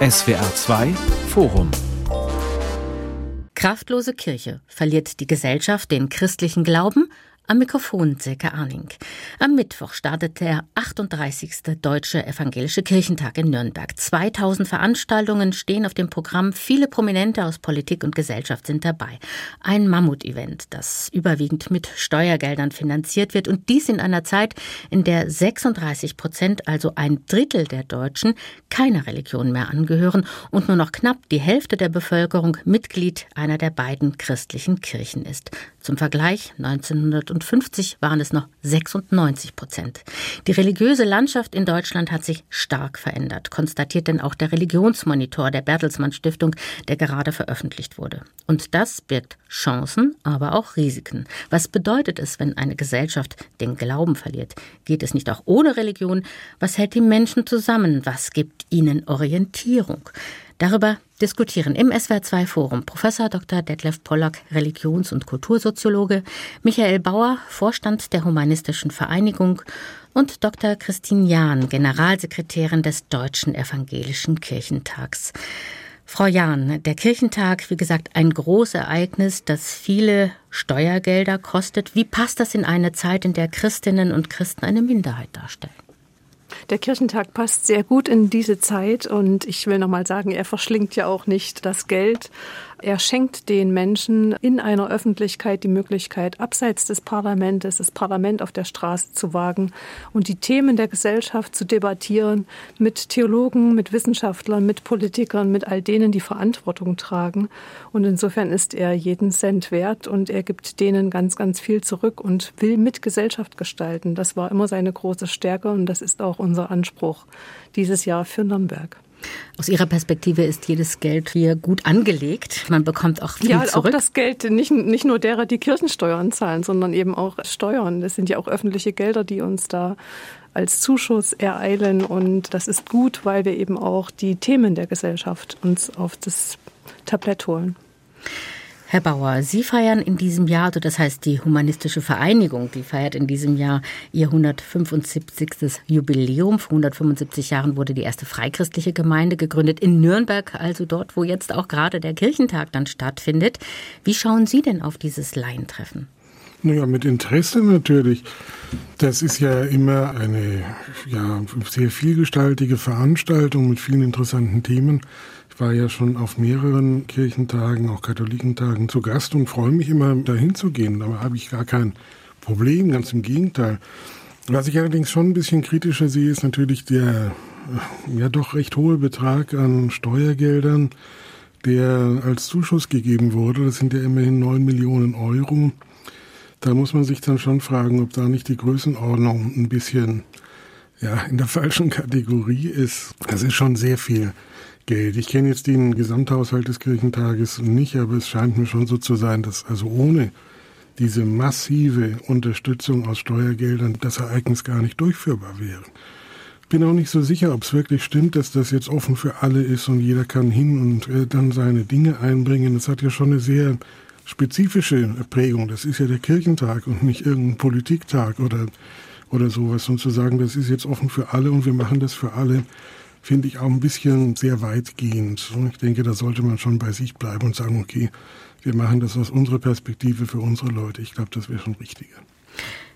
SWR 2 Forum. Kraftlose Kirche verliert die Gesellschaft den christlichen Glauben am Mikrofon Silke Arning. Am Mittwoch startet der 38. Deutsche Evangelische Kirchentag in Nürnberg. 2000 Veranstaltungen stehen auf dem Programm. Viele Prominente aus Politik und Gesellschaft sind dabei. Ein Mammut-Event, das überwiegend mit Steuergeldern finanziert wird und dies in einer Zeit, in der 36 Prozent, also ein Drittel der Deutschen, keiner Religion mehr angehören und nur noch knapp die Hälfte der Bevölkerung Mitglied einer der beiden christlichen Kirchen ist. Zum Vergleich 1950 waren es noch 96 Prozent. Die religiöse Landschaft in Deutschland hat sich stark verändert, konstatiert denn auch der Religionsmonitor der Bertelsmann Stiftung, der gerade veröffentlicht wurde. Und das birgt Chancen, aber auch Risiken. Was bedeutet es, wenn eine Gesellschaft den Glauben verliert? Geht es nicht auch ohne Religion? Was hält die Menschen zusammen? Was gibt ihnen Orientierung? Darüber diskutieren im SWR2 Forum Professor Dr. Detlef Pollack, Religions- und Kultursoziologe, Michael Bauer, Vorstand der Humanistischen Vereinigung und Dr. Christine Jahn, Generalsekretärin des Deutschen Evangelischen Kirchentags. Frau Jahn, der Kirchentag, wie gesagt, ein großes Ereignis, das viele Steuergelder kostet. Wie passt das in eine Zeit, in der Christinnen und Christen eine Minderheit darstellen? Der Kirchentag passt sehr gut in diese Zeit und ich will noch mal sagen, er verschlingt ja auch nicht das Geld, er schenkt den Menschen in einer Öffentlichkeit die Möglichkeit, abseits des Parlaments, das Parlament auf der Straße zu wagen und die Themen der Gesellschaft zu debattieren mit Theologen, mit Wissenschaftlern, mit Politikern, mit all denen, die Verantwortung tragen. Und insofern ist er jeden Cent wert und er gibt denen ganz, ganz viel zurück und will mit Gesellschaft gestalten. Das war immer seine große Stärke und das ist auch unser Anspruch dieses Jahr für Nürnberg. Aus Ihrer Perspektive ist jedes Geld hier gut angelegt. Man bekommt auch viel ja, zurück. Ja, auch das Geld, nicht, nicht nur derer, die Kirchensteuern zahlen, sondern eben auch Steuern. Das sind ja auch öffentliche Gelder, die uns da als Zuschuss ereilen. Und das ist gut, weil wir eben auch die Themen der Gesellschaft uns auf das Tablett holen. Herr Bauer, Sie feiern in diesem Jahr, also das heißt die Humanistische Vereinigung, die feiert in diesem Jahr ihr 175. Jubiläum. Vor 175 Jahren wurde die erste freichristliche Gemeinde gegründet in Nürnberg, also dort, wo jetzt auch gerade der Kirchentag dann stattfindet. Wie schauen Sie denn auf dieses Laientreffen? Naja, mit Interesse natürlich. Das ist ja immer eine ja, sehr vielgestaltige Veranstaltung mit vielen interessanten Themen war ja schon auf mehreren Kirchentagen, auch Katholikentagen zu Gast und freue mich immer dahin zu gehen. Da habe ich gar kein Problem, ganz im Gegenteil. Was ich allerdings schon ein bisschen kritischer sehe, ist natürlich der ja doch recht hohe Betrag an Steuergeldern, der als Zuschuss gegeben wurde. Das sind ja immerhin neun Millionen Euro. Da muss man sich dann schon fragen, ob da nicht die Größenordnung ein bisschen ja, in der falschen Kategorie ist. Das ist schon sehr viel Geld. Ich kenne jetzt den Gesamthaushalt des Kirchentages nicht, aber es scheint mir schon so zu sein, dass also ohne diese massive Unterstützung aus Steuergeldern das Ereignis gar nicht durchführbar wäre. Bin auch nicht so sicher, ob es wirklich stimmt, dass das jetzt offen für alle ist und jeder kann hin und äh, dann seine Dinge einbringen. Das hat ja schon eine sehr spezifische Prägung. Das ist ja der Kirchentag und nicht irgendein Politiktag oder, oder sowas. Und zu sagen, das ist jetzt offen für alle und wir machen das für alle, finde ich auch ein bisschen sehr weitgehend. Ich denke, da sollte man schon bei sich bleiben und sagen, okay, wir machen das aus unserer Perspektive für unsere Leute. Ich glaube, das wäre schon richtiger.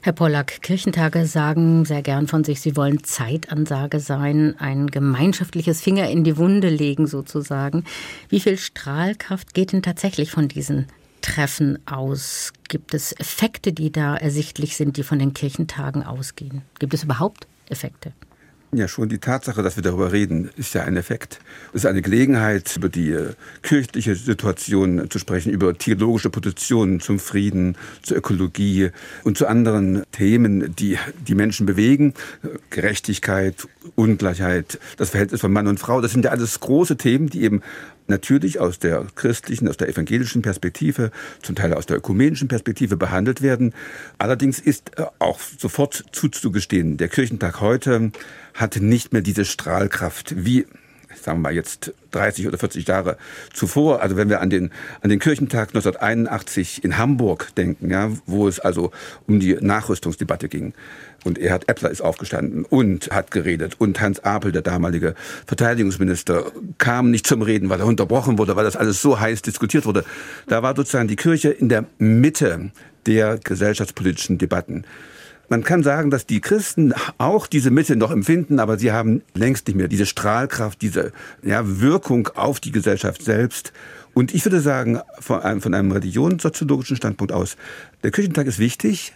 Herr Pollack, Kirchentage sagen sehr gern von sich, sie wollen Zeitansage sein, ein gemeinschaftliches Finger in die Wunde legen sozusagen. Wie viel Strahlkraft geht denn tatsächlich von diesen Treffen aus? Gibt es Effekte, die da ersichtlich sind, die von den Kirchentagen ausgehen? Gibt es überhaupt Effekte? Ja, schon die Tatsache, dass wir darüber reden, ist ja ein Effekt. Es ist eine Gelegenheit, über die äh, kirchliche Situation zu sprechen, über theologische Positionen zum Frieden, zur Ökologie und zu anderen Themen, die die Menschen bewegen. Gerechtigkeit, Ungleichheit, das Verhältnis von Mann und Frau, das sind ja alles große Themen, die eben natürlich aus der christlichen, aus der evangelischen Perspektive, zum Teil aus der ökumenischen Perspektive behandelt werden. Allerdings ist äh, auch sofort zuzugestehen, der Kirchentag heute hat nicht mehr diese Strahlkraft wie sagen wir mal jetzt 30 oder 40 Jahre zuvor, also wenn wir an den, an den Kirchentag 1981 in Hamburg denken, ja, wo es also um die Nachrüstungsdebatte ging. Und Erhard Eppler ist aufgestanden und hat geredet. Und Hans Apel, der damalige Verteidigungsminister, kam nicht zum Reden, weil er unterbrochen wurde, weil das alles so heiß diskutiert wurde. Da war sozusagen die Kirche in der Mitte der gesellschaftspolitischen Debatten. Man kann sagen, dass die Christen auch diese Mitte noch empfinden, aber sie haben längst nicht mehr diese Strahlkraft, diese ja, Wirkung auf die Gesellschaft selbst. Und ich würde sagen, von einem, von einem religionssoziologischen Standpunkt aus, der Kirchentag ist wichtig,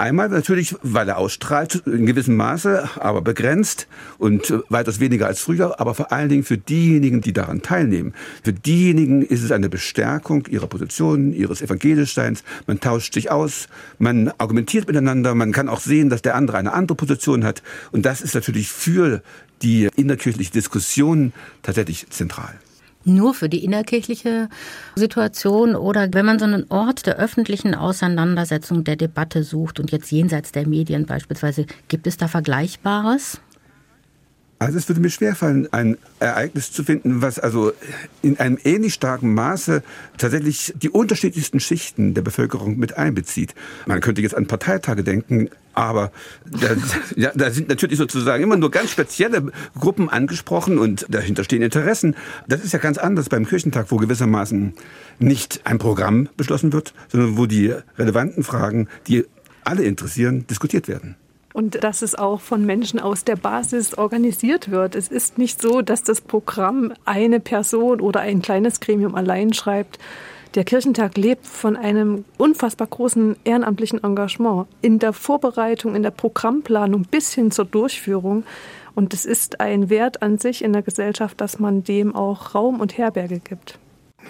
Einmal natürlich, weil er ausstrahlt in gewissem Maße, aber begrenzt und weitaus weniger als früher, aber vor allen Dingen für diejenigen, die daran teilnehmen. Für diejenigen ist es eine Bestärkung ihrer Position, ihres Evangelischseins. Man tauscht sich aus, man argumentiert miteinander, man kann auch sehen, dass der andere eine andere Position hat. Und das ist natürlich für die innerkirchliche Diskussion tatsächlich zentral nur für die innerkirchliche Situation oder wenn man so einen Ort der öffentlichen Auseinandersetzung, der Debatte sucht und jetzt jenseits der Medien beispielsweise, gibt es da Vergleichbares? Also es würde mir schwerfallen, ein Ereignis zu finden, was also in einem ähnlich starken Maße tatsächlich die unterschiedlichsten Schichten der Bevölkerung mit einbezieht. Man könnte jetzt an Parteitage denken, aber da, ja, da sind natürlich sozusagen immer nur ganz spezielle Gruppen angesprochen und dahinter stehen Interessen. Das ist ja ganz anders beim Kirchentag, wo gewissermaßen nicht ein Programm beschlossen wird, sondern wo die relevanten Fragen, die alle interessieren, diskutiert werden und dass es auch von Menschen aus der Basis organisiert wird. Es ist nicht so, dass das Programm eine Person oder ein kleines Gremium allein schreibt. Der Kirchentag lebt von einem unfassbar großen ehrenamtlichen Engagement in der Vorbereitung, in der Programmplanung bis hin zur Durchführung. Und es ist ein Wert an sich in der Gesellschaft, dass man dem auch Raum und Herberge gibt.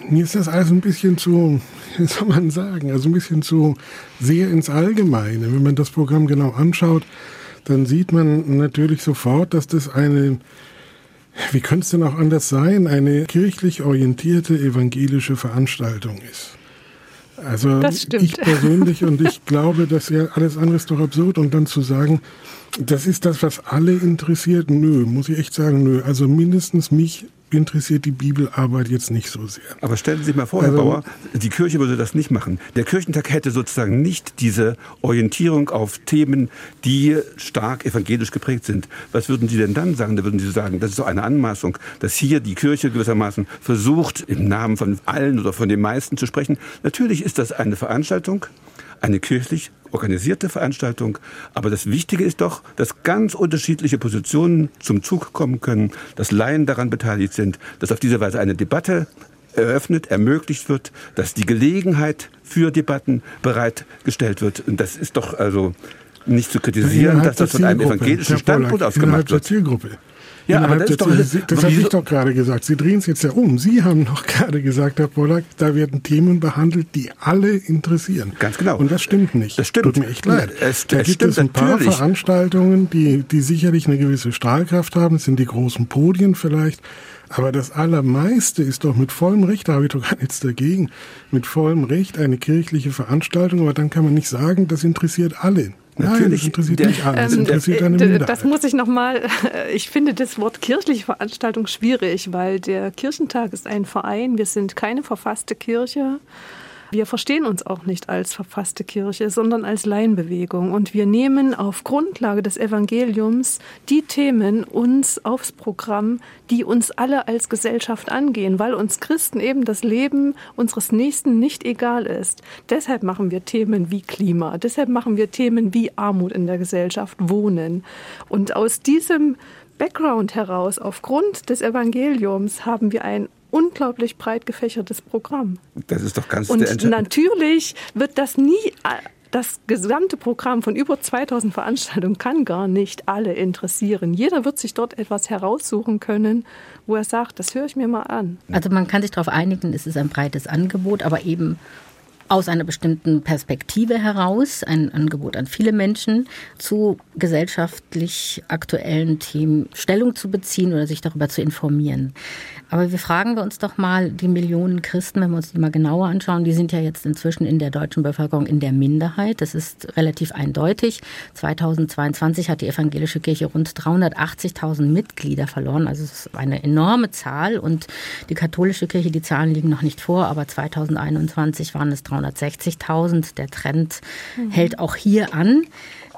Mir ist das also ein bisschen zu, wie soll man sagen, also ein bisschen zu sehr ins Allgemeine. Wenn man das Programm genau anschaut, dann sieht man natürlich sofort, dass das eine, wie könnte es denn auch anders sein, eine kirchlich orientierte evangelische Veranstaltung ist. Also ich persönlich und ich glaube, dass ja alles andere ist doch absurd und dann zu sagen, das ist das, was alle interessiert, nö, muss ich echt sagen, nö. Also mindestens mich interessiert die Bibelarbeit jetzt nicht so sehr. Aber stellen Sie sich mal vor, Herr also, Bauer, die Kirche würde das nicht machen. Der Kirchentag hätte sozusagen nicht diese Orientierung auf Themen, die stark evangelisch geprägt sind. Was würden Sie denn dann sagen? Da würden Sie sagen, das ist doch eine Anmaßung, dass hier die Kirche gewissermaßen versucht, im Namen von allen oder von den meisten zu sprechen. Natürlich ist das eine Veranstaltung, eine kirchlich organisierte Veranstaltung. Aber das Wichtige ist doch, dass ganz unterschiedliche Positionen zum Zug kommen können, dass Laien daran beteiligt sind, dass auf diese Weise eine Debatte eröffnet, ermöglicht wird, dass die Gelegenheit für Debatten bereitgestellt wird. Und das ist doch also nicht zu kritisieren, dass das von einem evangelischen Standpunkt aus gemacht wird. Zielgruppe. Ja, aber das, ist doch, das, das habe ich doch gerade gesagt. Sie drehen es jetzt ja um. Sie haben doch gerade gesagt, Herr Pollack, da werden Themen behandelt, die alle interessieren. Ganz genau. Und das stimmt nicht. Das stimmt. Tut mir echt leid. Es, da es gibt stimmt es ein paar natürlich. Veranstaltungen, die, die sicherlich eine gewisse Strahlkraft haben. Das sind die großen Podien vielleicht. Aber das Allermeiste ist doch mit vollem Recht, da habe ich doch gar nichts dagegen, mit vollem Recht eine kirchliche Veranstaltung. Aber dann kann man nicht sagen, das interessiert alle. Natürlich Nein, interessiert mich alles. Ähm, interessiert eine äh, das muss ich nochmal, ich finde das Wort kirchliche Veranstaltung schwierig, weil der Kirchentag ist ein Verein, wir sind keine verfasste Kirche. Wir verstehen uns auch nicht als verfasste Kirche, sondern als Laienbewegung. Und wir nehmen auf Grundlage des Evangeliums die Themen uns aufs Programm, die uns alle als Gesellschaft angehen, weil uns Christen eben das Leben unseres Nächsten nicht egal ist. Deshalb machen wir Themen wie Klima, deshalb machen wir Themen wie Armut in der Gesellschaft, Wohnen. Und aus diesem Background heraus, aufgrund des Evangeliums, haben wir ein unglaublich breit gefächertes Programm. Das ist doch ganz Und natürlich wird das nie das gesamte Programm von über 2000 Veranstaltungen kann gar nicht alle interessieren. Jeder wird sich dort etwas heraussuchen können, wo er sagt, das höre ich mir mal an. Also man kann sich darauf einigen, es ist ein breites Angebot, aber eben aus einer bestimmten Perspektive heraus, ein Angebot an viele Menschen, zu gesellschaftlich aktuellen Themen Stellung zu beziehen oder sich darüber zu informieren. Aber wir fragen wir uns doch mal, die Millionen Christen, wenn wir uns die mal genauer anschauen, die sind ja jetzt inzwischen in der deutschen Bevölkerung in der Minderheit. Das ist relativ eindeutig. 2022 hat die evangelische Kirche rund 380.000 Mitglieder verloren. Also es ist eine enorme Zahl. Und die katholische Kirche, die Zahlen liegen noch nicht vor, aber 2021 waren es 360.000. Der Trend mhm. hält auch hier an.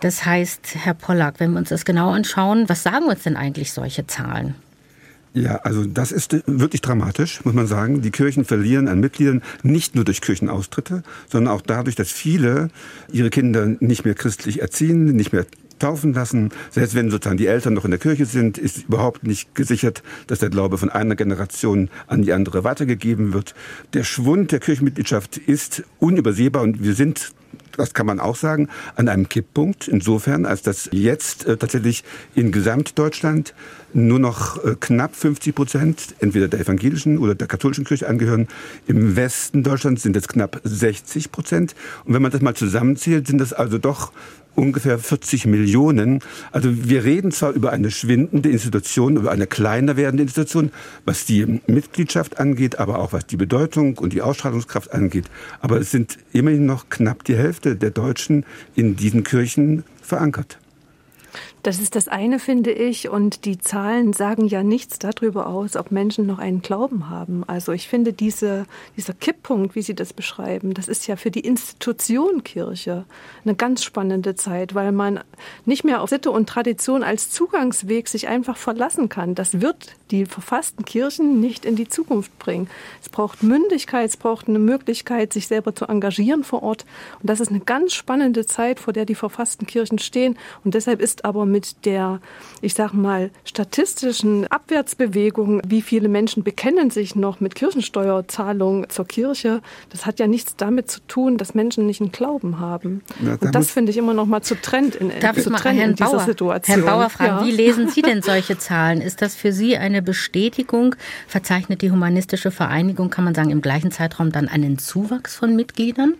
Das heißt, Herr Pollack, wenn wir uns das genau anschauen, was sagen uns denn eigentlich solche Zahlen? Ja, also das ist wirklich dramatisch, muss man sagen. Die Kirchen verlieren an Mitgliedern nicht nur durch Kirchenaustritte, sondern auch dadurch, dass viele ihre Kinder nicht mehr christlich erziehen, nicht mehr taufen lassen. Selbst wenn sozusagen die Eltern noch in der Kirche sind, ist überhaupt nicht gesichert, dass der Glaube von einer Generation an die andere weitergegeben wird. Der Schwund der Kirchenmitgliedschaft ist unübersehbar und wir sind das kann man auch sagen, an einem Kipppunkt, insofern, als dass jetzt äh, tatsächlich in Gesamtdeutschland nur noch äh, knapp 50 Prozent entweder der evangelischen oder der katholischen Kirche angehören. Im Westen Deutschlands sind es knapp 60 Prozent. Und wenn man das mal zusammenzählt, sind das also doch ungefähr 40 Millionen. Also wir reden zwar über eine schwindende Institution, über eine kleiner werdende Institution, was die Mitgliedschaft angeht, aber auch was die Bedeutung und die Ausstrahlungskraft angeht. Aber es sind immerhin noch knapp die Hälfte der Deutschen in diesen Kirchen verankert. Das ist das eine, finde ich. Und die Zahlen sagen ja nichts darüber aus, ob Menschen noch einen Glauben haben. Also ich finde, diese, dieser Kipppunkt, wie Sie das beschreiben, das ist ja für die Institution Kirche eine ganz spannende Zeit, weil man nicht mehr auf Sitte und Tradition als Zugangsweg sich einfach verlassen kann. Das wird die verfassten Kirchen nicht in die Zukunft bringen. Es braucht Mündigkeit, es braucht eine Möglichkeit, sich selber zu engagieren vor Ort. Und das ist eine ganz spannende Zeit, vor der die verfassten Kirchen stehen. Und deshalb ist aber mit der, ich sag mal, statistischen Abwärtsbewegung, wie viele Menschen bekennen sich noch mit Kirchensteuerzahlung zur Kirche, das hat ja nichts damit zu tun, dass Menschen nicht einen Glauben haben. Ja, Und das finde ich immer noch mal zu Trend in, Darf zu Trend Herrn in dieser Bauer, Situation. Herr Bauer fragen, ja. wie lesen Sie denn solche Zahlen? Ist das für Sie eine Bestätigung? Verzeichnet die Humanistische Vereinigung, kann man sagen, im gleichen Zeitraum dann einen Zuwachs von Mitgliedern?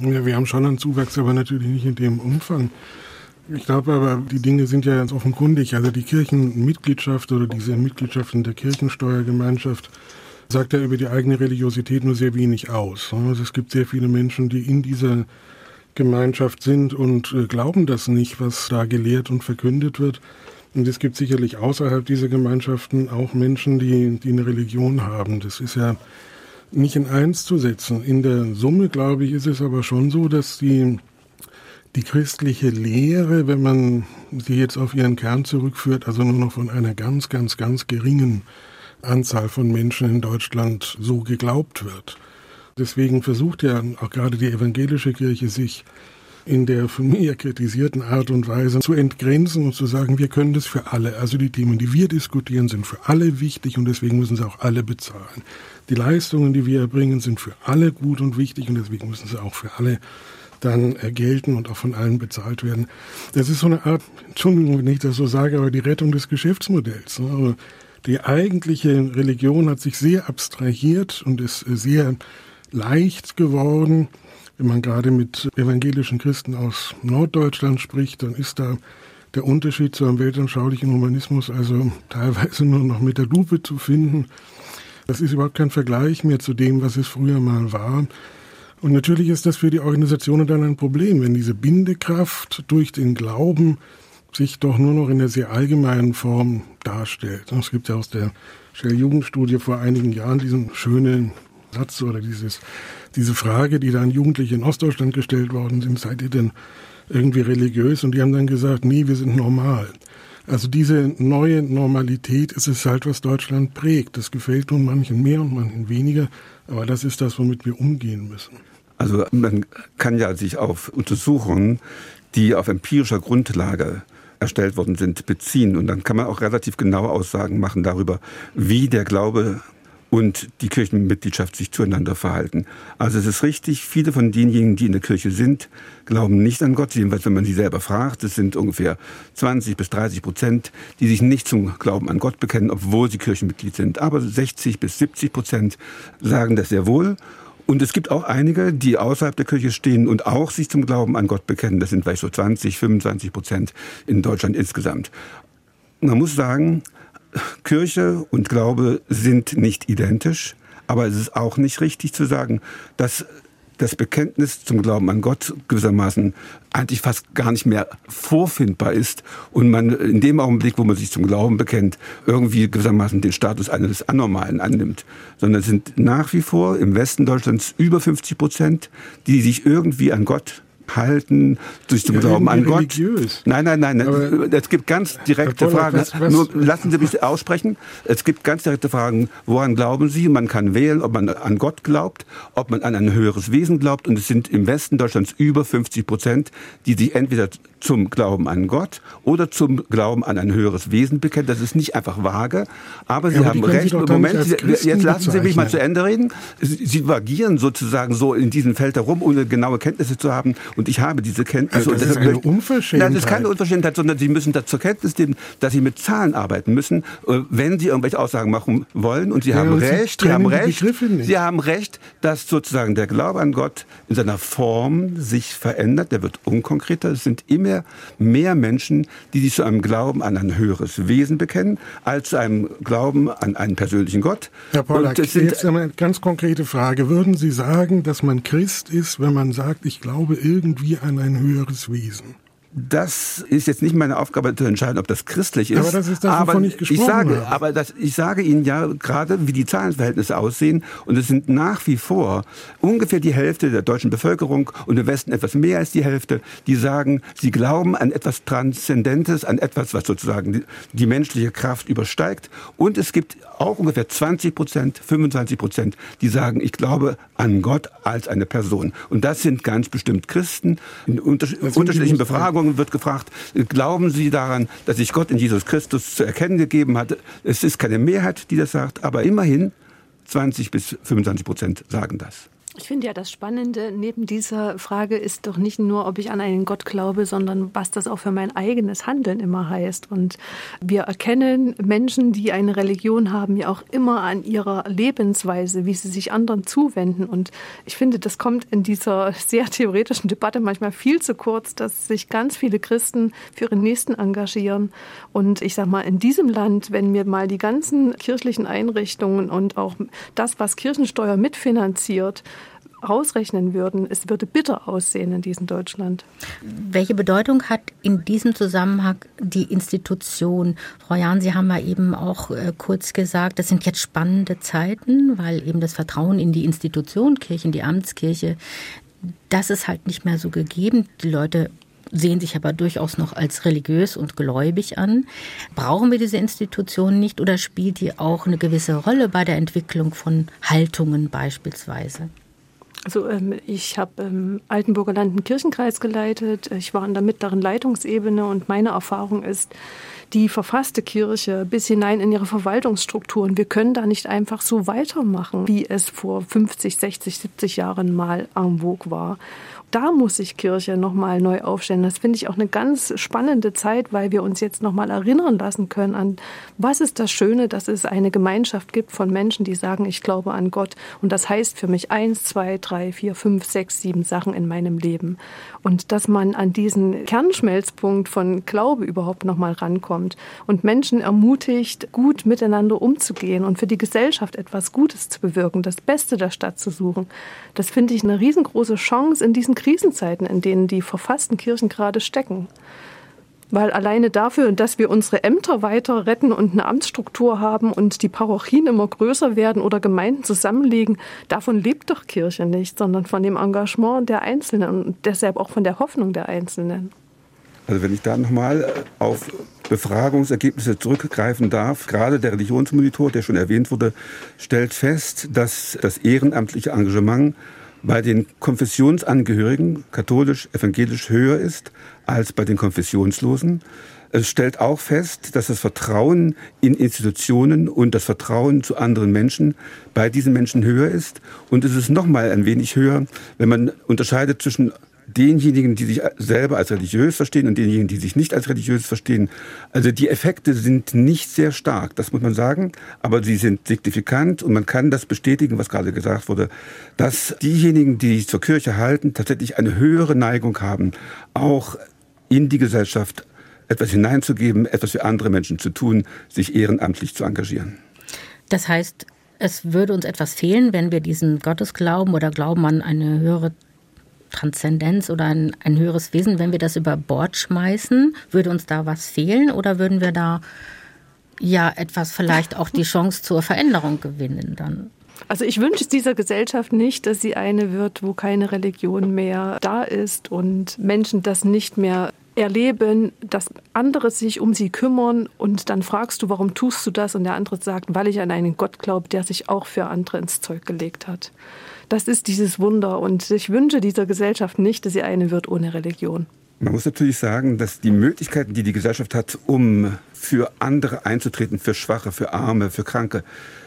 Ja, wir haben schon einen Zuwachs, aber natürlich nicht in dem Umfang. Ich glaube aber, die Dinge sind ja ganz offenkundig. Also die Kirchenmitgliedschaft oder diese Mitgliedschaft in der Kirchensteuergemeinschaft sagt ja über die eigene Religiosität nur sehr wenig aus. Also es gibt sehr viele Menschen, die in dieser Gemeinschaft sind und äh, glauben das nicht, was da gelehrt und verkündet wird. Und es gibt sicherlich außerhalb dieser Gemeinschaften auch Menschen, die, die eine Religion haben. Das ist ja nicht in eins zu setzen. In der Summe, glaube ich, ist es aber schon so, dass die die christliche Lehre, wenn man sie jetzt auf ihren Kern zurückführt, also nur noch von einer ganz, ganz, ganz geringen Anzahl von Menschen in Deutschland so geglaubt wird. Deswegen versucht ja auch gerade die evangelische Kirche sich in der von mir kritisierten Art und Weise zu entgrenzen und zu sagen, wir können das für alle. Also die Themen, die wir diskutieren, sind für alle wichtig und deswegen müssen sie auch alle bezahlen. Die Leistungen, die wir erbringen, sind für alle gut und wichtig und deswegen müssen sie auch für alle dann äh, gelten und auch von allen bezahlt werden. Das ist so eine Art, Entschuldigung, wenn ich das so sage, aber die Rettung des Geschäftsmodells. Ne? Also die eigentliche Religion hat sich sehr abstrahiert und ist äh, sehr leicht geworden. Wenn man gerade mit evangelischen Christen aus Norddeutschland spricht, dann ist da der Unterschied zu einem weltanschaulichen Humanismus also teilweise nur noch mit der Lupe zu finden. Das ist überhaupt kein Vergleich mehr zu dem, was es früher mal war. Und natürlich ist das für die Organisationen dann ein Problem, wenn diese Bindekraft durch den Glauben sich doch nur noch in der sehr allgemeinen Form darstellt. Es gibt ja aus der Shell-Jugendstudie vor einigen Jahren diesen schönen Satz oder dieses, diese Frage, die dann Jugendliche in Ostdeutschland gestellt worden sind, seid ihr denn irgendwie religiös? Und die haben dann gesagt, nee, wir sind normal. Also diese neue Normalität ist es halt, was Deutschland prägt. Das gefällt nun manchen mehr und manchen weniger, aber das ist das, womit wir umgehen müssen. Also man kann ja sich auf Untersuchungen, die auf empirischer Grundlage erstellt worden sind, beziehen. Und dann kann man auch relativ genaue Aussagen machen darüber, wie der Glaube und die Kirchenmitgliedschaft sich zueinander verhalten. Also es ist richtig, viele von denjenigen, die in der Kirche sind, glauben nicht an Gott. Jedenfalls, wenn man sie selber fragt, es sind ungefähr 20 bis 30 Prozent, die sich nicht zum Glauben an Gott bekennen, obwohl sie Kirchenmitglied sind. Aber 60 bis 70 Prozent sagen das sehr wohl Und es gibt auch einige, die außerhalb der Kirche stehen und auch sich zum Glauben an Gott bekennen. Das sind vielleicht so 20, 25 Prozent in Deutschland insgesamt. Man muss sagen, Kirche und Glaube sind nicht identisch, aber es ist auch nicht richtig zu sagen, dass das Bekenntnis zum Glauben an Gott gewissermaßen eigentlich fast gar nicht mehr vorfindbar ist und man in dem Augenblick, wo man sich zum Glauben bekennt, irgendwie gewissermaßen den Status eines Anormalen annimmt, sondern es sind nach wie vor im Westen Deutschlands über 50 Prozent, die sich irgendwie an Gott halten, durch den ja, Glauben an Gott. Religiös. Nein, nein, nein. Aber es gibt ganz direkte Poller, Fragen. Was, was, Nur lassen Sie mich aussprechen. Es gibt ganz direkte Fragen. Woran glauben Sie? Man kann wählen, ob man an Gott glaubt, ob man an ein höheres Wesen glaubt. Und es sind im Westen Deutschlands über 50 Prozent, die sich entweder zum Glauben an Gott oder zum Glauben an ein höheres Wesen bekennen. Das ist nicht einfach vage, aber Sie ja, aber haben recht. Moment, Sie, jetzt lassen Sie mich mal zu Ende reden. Sie, Sie vagieren sozusagen so in diesem Feld herum, ohne genaue Kenntnisse zu haben. Und ich habe diese Kenntnisse. Also das ist eine Unverschämtheit. Nein, das ist keine Unverschämtheit, sondern Sie müssen da zur Kenntnis nehmen, dass Sie mit Zahlen arbeiten müssen, äh, wenn Sie irgendwelche Aussagen machen wollen. Und Sie ja, haben und recht, Sie, Sie haben recht, Sie haben recht, dass sozusagen der Glaube an Gott in seiner Form sich verändert. Der wird unkonkreter. Es sind immer mehr Menschen, die sich zu einem Glauben an ein höheres Wesen bekennen, als zu einem Glauben an einen persönlichen Gott. Herr Pollack, jetzt eine ganz konkrete Frage. Würden Sie sagen, dass man Christ ist, wenn man sagt, ich glaube irgendwie irgendwie an ein höheres Wesen. Das ist jetzt nicht meine Aufgabe zu entscheiden, ob das christlich ist. Aber das ist das, aber wovon ich gesprochen ich sage, habe. Aber das, ich sage Ihnen ja gerade, wie die Zahlenverhältnisse aussehen. Und es sind nach wie vor ungefähr die Hälfte der deutschen Bevölkerung und im Westen etwas mehr als die Hälfte, die sagen, sie glauben an etwas Transzendentes, an etwas, was sozusagen die, die menschliche Kraft übersteigt. Und es gibt auch ungefähr 20 Prozent, 25 Prozent, die sagen, ich glaube an Gott als eine Person. Und das sind ganz bestimmt Christen. In unterschiedlichen Befragungen Befragungen wird gefragt, glauben Sie daran, dass sich Gott in Jesus Christus zu erkennen gegeben hat? Es ist keine Mehrheit, die das sagt, aber immerhin 20 bis 25 Prozent sagen das. Ich finde ja das Spannende neben dieser Frage ist doch nicht nur, ob ich an einen Gott glaube, sondern was das auch für mein eigenes Handeln immer heißt. Und wir erkennen Menschen, die eine Religion haben, ja auch immer an ihrer Lebensweise, wie sie sich anderen zuwenden. Und ich finde, das kommt in dieser sehr theoretischen Debatte manchmal viel zu kurz, dass sich ganz viele Christen für ihren Nächsten engagieren. Und ich sage mal, in diesem Land, wenn wir mal die ganzen kirchlichen Einrichtungen und auch das, was Kirchensteuer mitfinanziert, ausrechnen würden, es würde bitter aussehen in diesem Deutschland. Welche Bedeutung hat in diesem Zusammenhang die Institution? Frau Jahn, Sie haben ja eben auch äh, kurz gesagt, das sind jetzt spannende Zeiten, weil eben das Vertrauen in die Institution, Kirche, in die Amtskirche, das ist halt nicht mehr so gegeben. Die Leute sehen sich aber durchaus noch als religiös und gläubig an. Brauchen wir diese Institution nicht oder spielt die auch eine gewisse Rolle bei der Entwicklung von Haltungen beispielsweise? Also ähm, ich habe im Altenburger Land einen Kirchenkreis geleitet. Ich war in der mittleren Leitungsebene und meine Erfahrung ist, die verfasste Kirche bis hinein in ihre Verwaltungsstrukturen. Wir können da nicht einfach so weitermachen, wie es vor 50, 60, 70 Jahren mal en vogue war da muss sich Kirche nochmal neu aufstellen. Das finde ich auch eine ganz spannende Zeit, weil wir uns jetzt nochmal erinnern lassen können an, was ist das Schöne, dass es eine Gemeinschaft gibt von Menschen, die sagen, ich glaube an Gott. Und das heißt für mich eins, zwei, drei, vier, fünf, sechs, sieben Sachen in meinem Leben. Und dass man an diesen Kernschmelzpunkt von Glaube überhaupt nochmal rankommt und Menschen ermutigt, gut miteinander umzugehen und für die Gesellschaft etwas Gutes zu bewirken, das Beste der Stadt zu suchen. Das finde ich eine riesengroße Chance in diesen Krisenzeiten, in denen die verfassten Kirchen gerade stecken. Weil alleine dafür, dass wir unsere Ämter weiter retten und eine Amtsstruktur haben und die Parochien immer größer werden oder Gemeinden zusammenlegen, davon lebt doch Kirche nicht, sondern von dem Engagement der Einzelnen und deshalb auch von der Hoffnung der Einzelnen. Also wenn ich da nochmal auf Befragungsergebnisse zurückgreifen darf, gerade der Religionsmonitor, der schon erwähnt wurde, stellt fest, dass das ehrenamtliche Engagement bei den Konfessionsangehörigen, katholisch, evangelisch, höher ist als bei den Konfessionslosen. Es stellt auch fest, dass das Vertrauen in Institutionen und das Vertrauen zu anderen Menschen bei diesen Menschen höher ist. Und es ist noch mal ein wenig höher, wenn man unterscheidet zwischen denjenigen, die sich selber als religiös verstehen und denjenigen, die sich nicht als religiös verstehen. Also die Effekte sind nicht sehr stark, das muss man sagen, aber sie sind signifikant und man kann das bestätigen, was gerade gesagt wurde, dass diejenigen, die sich zur Kirche halten, tatsächlich eine höhere Neigung haben, auch in die Gesellschaft etwas hineinzugeben, etwas für andere Menschen zu tun, sich ehrenamtlich zu engagieren. Das heißt, es würde uns etwas fehlen, wenn wir diesen Gottesglauben oder Glauben an eine höhere Transzendenz oder ein, ein höheres Wesen, wenn wir das über Bord schmeißen, würde uns da was fehlen oder würden wir da ja etwas vielleicht auch die Chance zur Veränderung gewinnen dann? Also ich wünsche dieser Gesellschaft nicht, dass sie eine wird, wo keine Religion mehr da ist und Menschen das nicht mehr erleben, dass andere sich um sie kümmern und dann fragst du, warum tust du das? Und der andere sagt, weil ich an einen Gott glaube, der sich auch für andere ins Zeug gelegt hat. Das ist dieses Wunder. Und ich wünsche dieser Gesellschaft nicht, dass sie eine wird ohne Religion. Man muss natürlich sagen, dass die Möglichkeiten, die die Gesellschaft hat, um für andere einzutreten, für Schwache, für Arme, für Kranke,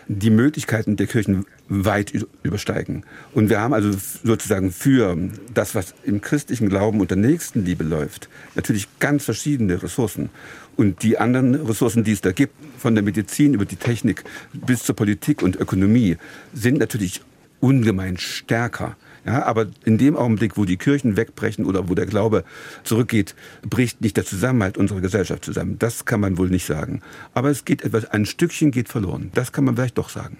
die Möglichkeiten der Kirchen weit übersteigen. Und wir haben also sozusagen für das, was im christlichen Glauben unter Nächstenliebe läuft, natürlich ganz verschiedene Ressourcen. Und die anderen Ressourcen, die es da gibt, von der Medizin über die Technik bis zur Politik und Ökonomie, sind natürlich ungemein stärker. Ja, aber in dem Augenblick, wo die Kirchen wegbrechen oder wo der Glaube zurückgeht, bricht nicht der Zusammenhalt unserer Gesellschaft zusammen. Das kann man wohl nicht sagen. Aber es geht etwas, ein Stückchen geht verloren. Das kann man vielleicht doch sagen.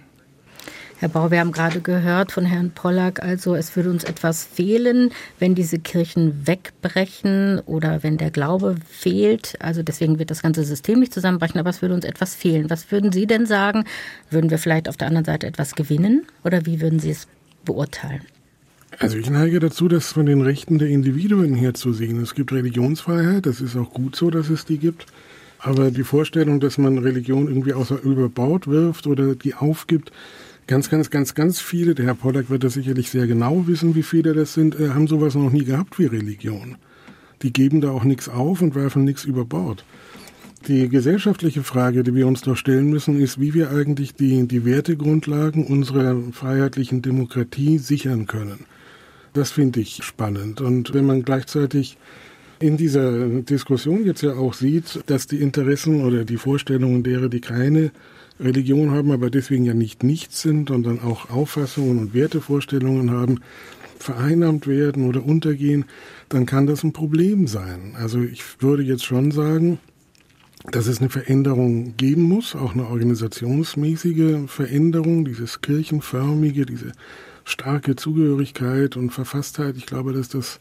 Herr Bau, wir haben gerade gehört von Herrn Pollack, also es würde uns etwas fehlen, wenn diese Kirchen wegbrechen oder wenn der Glaube fehlt. Also deswegen wird das ganze System nicht zusammenbrechen, aber es würde uns etwas fehlen. Was würden Sie denn sagen? Würden wir vielleicht auf der anderen Seite etwas gewinnen oder wie würden Sie es beurteilen? Also ich neige dazu, das von den Rechten der Individuen her zu sehen. Es gibt Religionsfreiheit, das ist auch gut so, dass es die gibt. Aber die Vorstellung, dass man Religion irgendwie außer überbaut wirft oder die aufgibt, Ganz, ganz, ganz, ganz viele, der Herr Pollack wird das sicherlich sehr genau wissen, wie viele das sind, äh, haben sowas noch nie gehabt wie Religion. Die geben da auch nichts auf und werfen nichts über Bord. Die gesellschaftliche Frage, die wir uns doch stellen müssen, ist, wie wir eigentlich die, die Wertegrundlagen unserer freiheitlichen Demokratie sichern können. Das finde ich spannend. Und wenn man gleichzeitig in dieser Diskussion jetzt ja auch sieht, dass die Interessen oder die Vorstellungen derer, die keine Religion haben, aber deswegen ja nicht nichts sind dann auch Auffassungen und Wertevorstellungen haben, vereinnahmt werden oder untergehen, dann kann das ein Problem sein. Also ich würde jetzt schon sagen, dass es eine Veränderung geben muss, auch eine organisationsmäßige Veränderung, dieses kirchenförmige, diese starke Zugehörigkeit und Verfasstheit. Ich glaube, dass das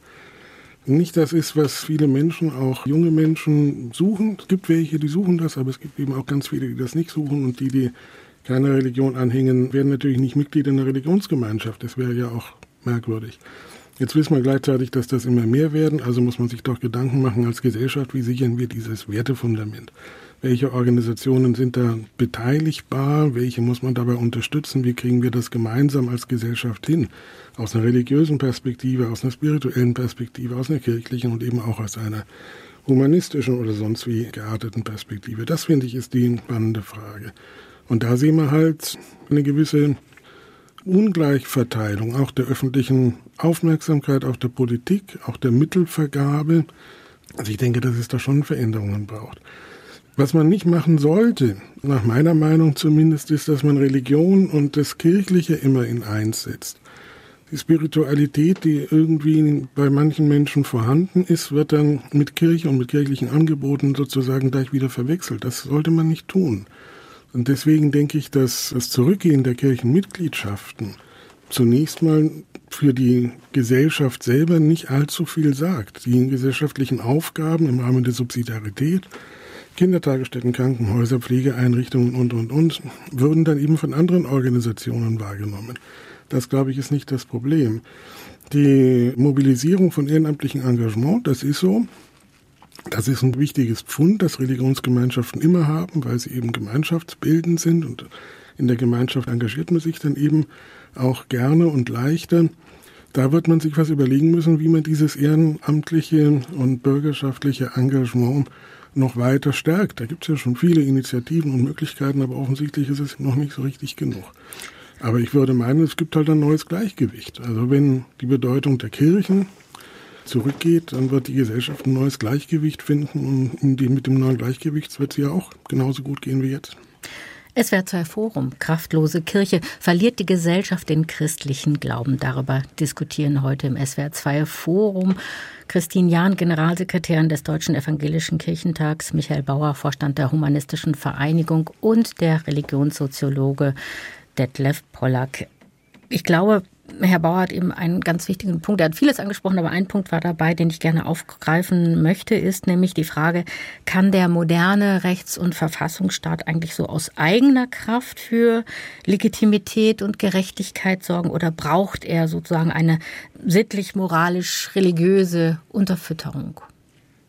nicht das ist, was viele Menschen, auch junge Menschen suchen. Es gibt welche, die suchen das, aber es gibt eben auch ganz viele, die das nicht suchen und die, die keiner Religion anhängen, werden natürlich nicht Mitglied in der Religionsgemeinschaft. Das wäre ja auch merkwürdig. Jetzt wissen wir gleichzeitig, dass das immer mehr werden, also muss man sich doch Gedanken machen als Gesellschaft, wie sichern wir dieses Wertefundament? Welche Organisationen sind da beteiligbar? Welche muss man dabei unterstützen? Wie kriegen wir das gemeinsam als Gesellschaft hin? Aus einer religiösen Perspektive, aus einer spirituellen Perspektive, aus einer kirchlichen und eben auch aus einer humanistischen oder sonst wie gearteten Perspektive. Das finde ich ist die spannende Frage. Und da sehen wir halt eine gewisse Ungleichverteilung auch der öffentlichen Aufmerksamkeit, auch der Politik, auch der Mittelvergabe. Also ich denke, dass es da schon Veränderungen braucht. Was man nicht machen sollte, nach meiner Meinung zumindest, ist, dass man Religion und das Kirchliche immer in eins setzt. Die Spiritualität, die irgendwie bei manchen Menschen vorhanden ist, wird dann mit Kirche und mit kirchlichen Angeboten sozusagen gleich wieder verwechselt. Das sollte man nicht tun. Und deswegen denke ich, dass das Zurückgehen der Kirchenmitgliedschaften zunächst mal für die Gesellschaft selber nicht allzu viel sagt. Die gesellschaftlichen Aufgaben im Rahmen der Subsidiarität Kindertagesstätten, Krankenhäuser, Pflegeeinrichtungen und, und, und, würden dann eben von anderen Organisationen wahrgenommen. Das, glaube ich, ist nicht das Problem. Die Mobilisierung von ehrenamtlichem Engagement, das ist so. Das ist ein wichtiges Pfund, das Religionsgemeinschaften immer haben, weil sie eben gemeinschaftsbildend sind und in der Gemeinschaft engagiert man sich dann eben auch gerne und leichter. Da wird man sich was überlegen müssen, wie man dieses ehrenamtliche und bürgerschaftliche Engagement noch weiter stärkt. Da gibt es ja schon viele Initiativen und Möglichkeiten, aber offensichtlich ist es noch nicht so richtig genug. Aber ich würde meinen, es gibt halt ein neues Gleichgewicht. Also wenn die Bedeutung der Kirchen zurückgeht, dann wird die Gesellschaft ein neues Gleichgewicht finden und mit dem neuen Gleichgewicht wird es ja auch genauso gut gehen wie jetzt. SWR 2 Forum, kraftlose Kirche, verliert die Gesellschaft den christlichen Glauben. Darüber diskutieren heute im SWR 2 Forum Christine Jahn, Generalsekretärin des Deutschen Evangelischen Kirchentags, Michael Bauer, Vorstand der Humanistischen Vereinigung und der Religionssoziologe Detlef Pollack. Ich glaube, Herr Bauer hat eben einen ganz wichtigen Punkt. Er hat vieles angesprochen, aber ein Punkt war dabei, den ich gerne aufgreifen möchte, ist nämlich die Frage, kann der moderne Rechts- und Verfassungsstaat eigentlich so aus eigener Kraft für Legitimität und Gerechtigkeit sorgen oder braucht er sozusagen eine sittlich-moralisch-religiöse Unterfütterung?